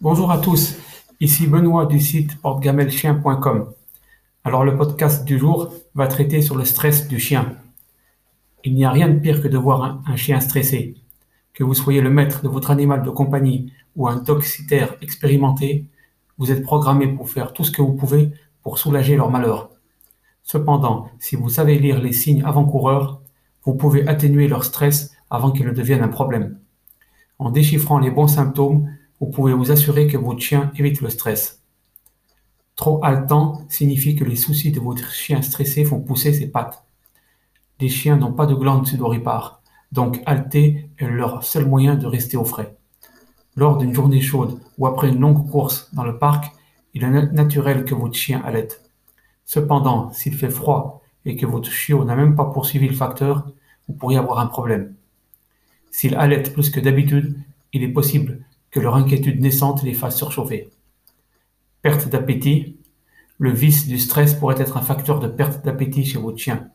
Bonjour à tous, ici Benoît du site portegamelchien.com. Alors le podcast du jour va traiter sur le stress du chien. Il n'y a rien de pire que de voir un, chien stressé. Que vous soyez le maître de votre animal de compagnie ou un toxitaire expérimenté, vous êtes programmé pour faire tout ce que vous pouvez pour soulager leur malheur. Cependant, si vous savez lire les signes avant-coureurs, vous pouvez atténuer leur stress avant qu'il ne devienne un problème. En déchiffrant les bons symptômes, vous pouvez vous assurer que votre chien évite le stress. Trop haletant signifie que les soucis de votre chien stressé font pousser ses pattes. Les chiens n'ont pas de glandes sudoripares, donc halter est leur seul moyen de rester au frais. Lors d'une journée chaude ou après une longue course dans le parc, il est naturel que votre chien halète. Cependant, s'il fait froid et que votre chiot n'a même pas poursuivi le facteur, vous pourriez avoir un problème. S'il halète plus que d'habitude, il est possible que leur inquiétude naissante les fasse surchauffer. Perte d'appétit. Le vice du stress pourrait être un facteur de perte d'appétit chez votre chien.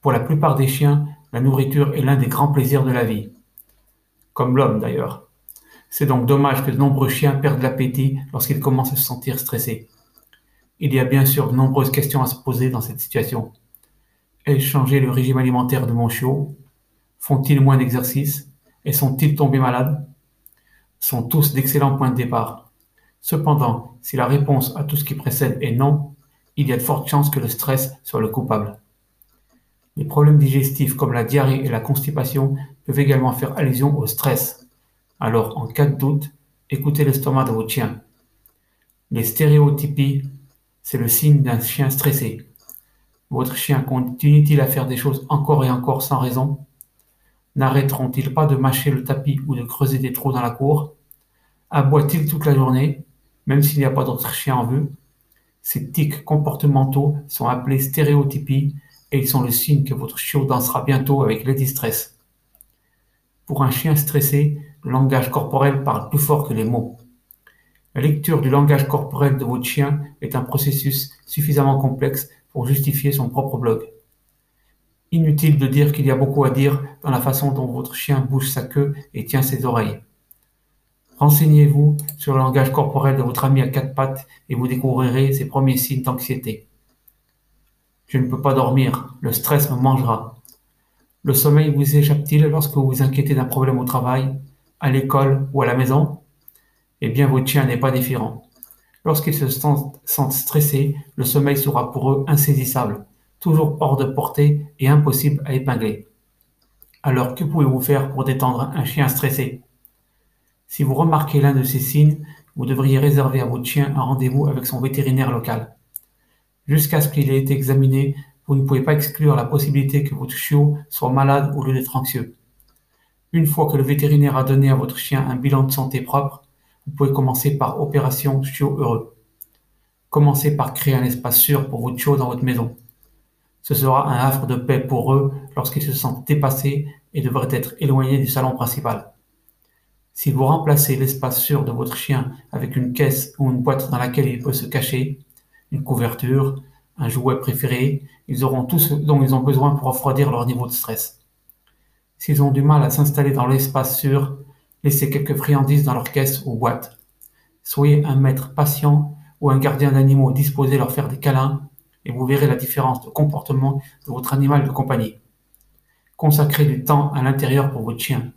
Pour la plupart des chiens, la nourriture est l'un des grands plaisirs de la vie. Comme l'homme d'ailleurs. C'est donc dommage que de nombreux chiens perdent l'appétit lorsqu'ils commencent à se sentir stressés. Il y a bien sûr de nombreuses questions à se poser dans cette situation. Ai-je changé le régime alimentaire de mon chiot? Font-ils moins d'exercice? Et sont-ils tombés malades? Sont tous d'excellents points de départ. Cependant, si la réponse à tout ce qui précède est non, il y a de fortes chances que le stress soit le coupable. Les problèmes digestifs comme la diarrhée et la constipation peuvent également faire allusion au stress. Alors, en cas de doute, écoutez l'estomac de votre chien. Les stéréotypies, c'est le signe d'un chien stressé. Votre chien continue-t-il à faire des choses encore et encore sans raison? N'arrêteront-ils pas de mâcher le tapis ou de creuser des trous dans la cour? Aboie-t-il toute la journée, même s'il n'y a pas d'autre chien en vue? Ces tics comportementaux sont appelés stéréotypies et ils sont le signe que votre chiot dansera bientôt avec les distress. Pour un chien stressé, le langage corporel parle plus fort que les mots. La lecture du langage corporel de votre chien est un processus suffisamment complexe pour justifier son propre blog. Inutile de dire qu'il y a beaucoup à dire dans la façon dont votre chien bouge sa queue et tient ses oreilles. Renseignez-vous sur le langage corporel de votre ami à quatre pattes et vous découvrirez ses premiers signes d'anxiété. Je ne peux pas dormir, le stress me mangera. Le sommeil vous échappe-t-il lorsque vous vous inquiétez d'un problème au travail, à l'école ou à la maison? Eh bien, votre chien n'est pas différent. Lorsqu'ils se sentent stressés, le sommeil sera pour eux insaisissable toujours hors de portée et impossible à épingler. Alors que pouvez-vous faire pour détendre un chien stressé? Si vous remarquez l'un de ces signes, vous devriez réserver à votre chien un rendez-vous avec son vétérinaire local. Jusqu'à ce qu'il ait été examiné, vous ne pouvez pas exclure la possibilité que votre chiot soit malade au lieu d'être anxieux. Une fois que le vétérinaire a donné à votre chien un bilan de santé propre, vous pouvez commencer par opération chiot heureux. Commencez par créer un espace sûr pour votre chiot dans votre maison. Ce sera un havre de paix pour eux lorsqu'ils se sentent dépassés et devraient être éloignés du salon principal. Si vous remplacez l'espace sûr de votre chien avec une caisse ou une boîte dans laquelle il peut se cacher, une couverture, un jouet préféré, ils auront tout ce dont ils ont besoin pour refroidir leur niveau de stress. S'ils ont du mal à s'installer dans l'espace sûr, laissez quelques friandises dans leur caisse ou boîte. Soyez un maître patient ou un gardien d'animaux disposé à leur faire des câlins et vous verrez la différence de comportement de votre animal de compagnie. Consacrez du temps à l'intérieur pour votre chien.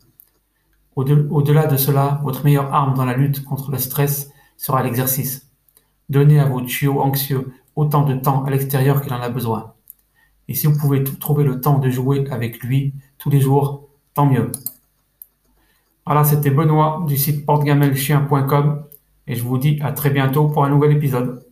Au-delà de cela, votre meilleure arme dans la lutte contre le stress sera l'exercice. Donnez à votre chiot anxieux autant de temps à l'extérieur qu'il en a besoin. Et si vous pouvez trouver le temps de jouer avec lui tous les jours, tant mieux. Voilà, c'était Benoît du site portegamelchien.com et je vous dis à très bientôt pour un nouvel épisode.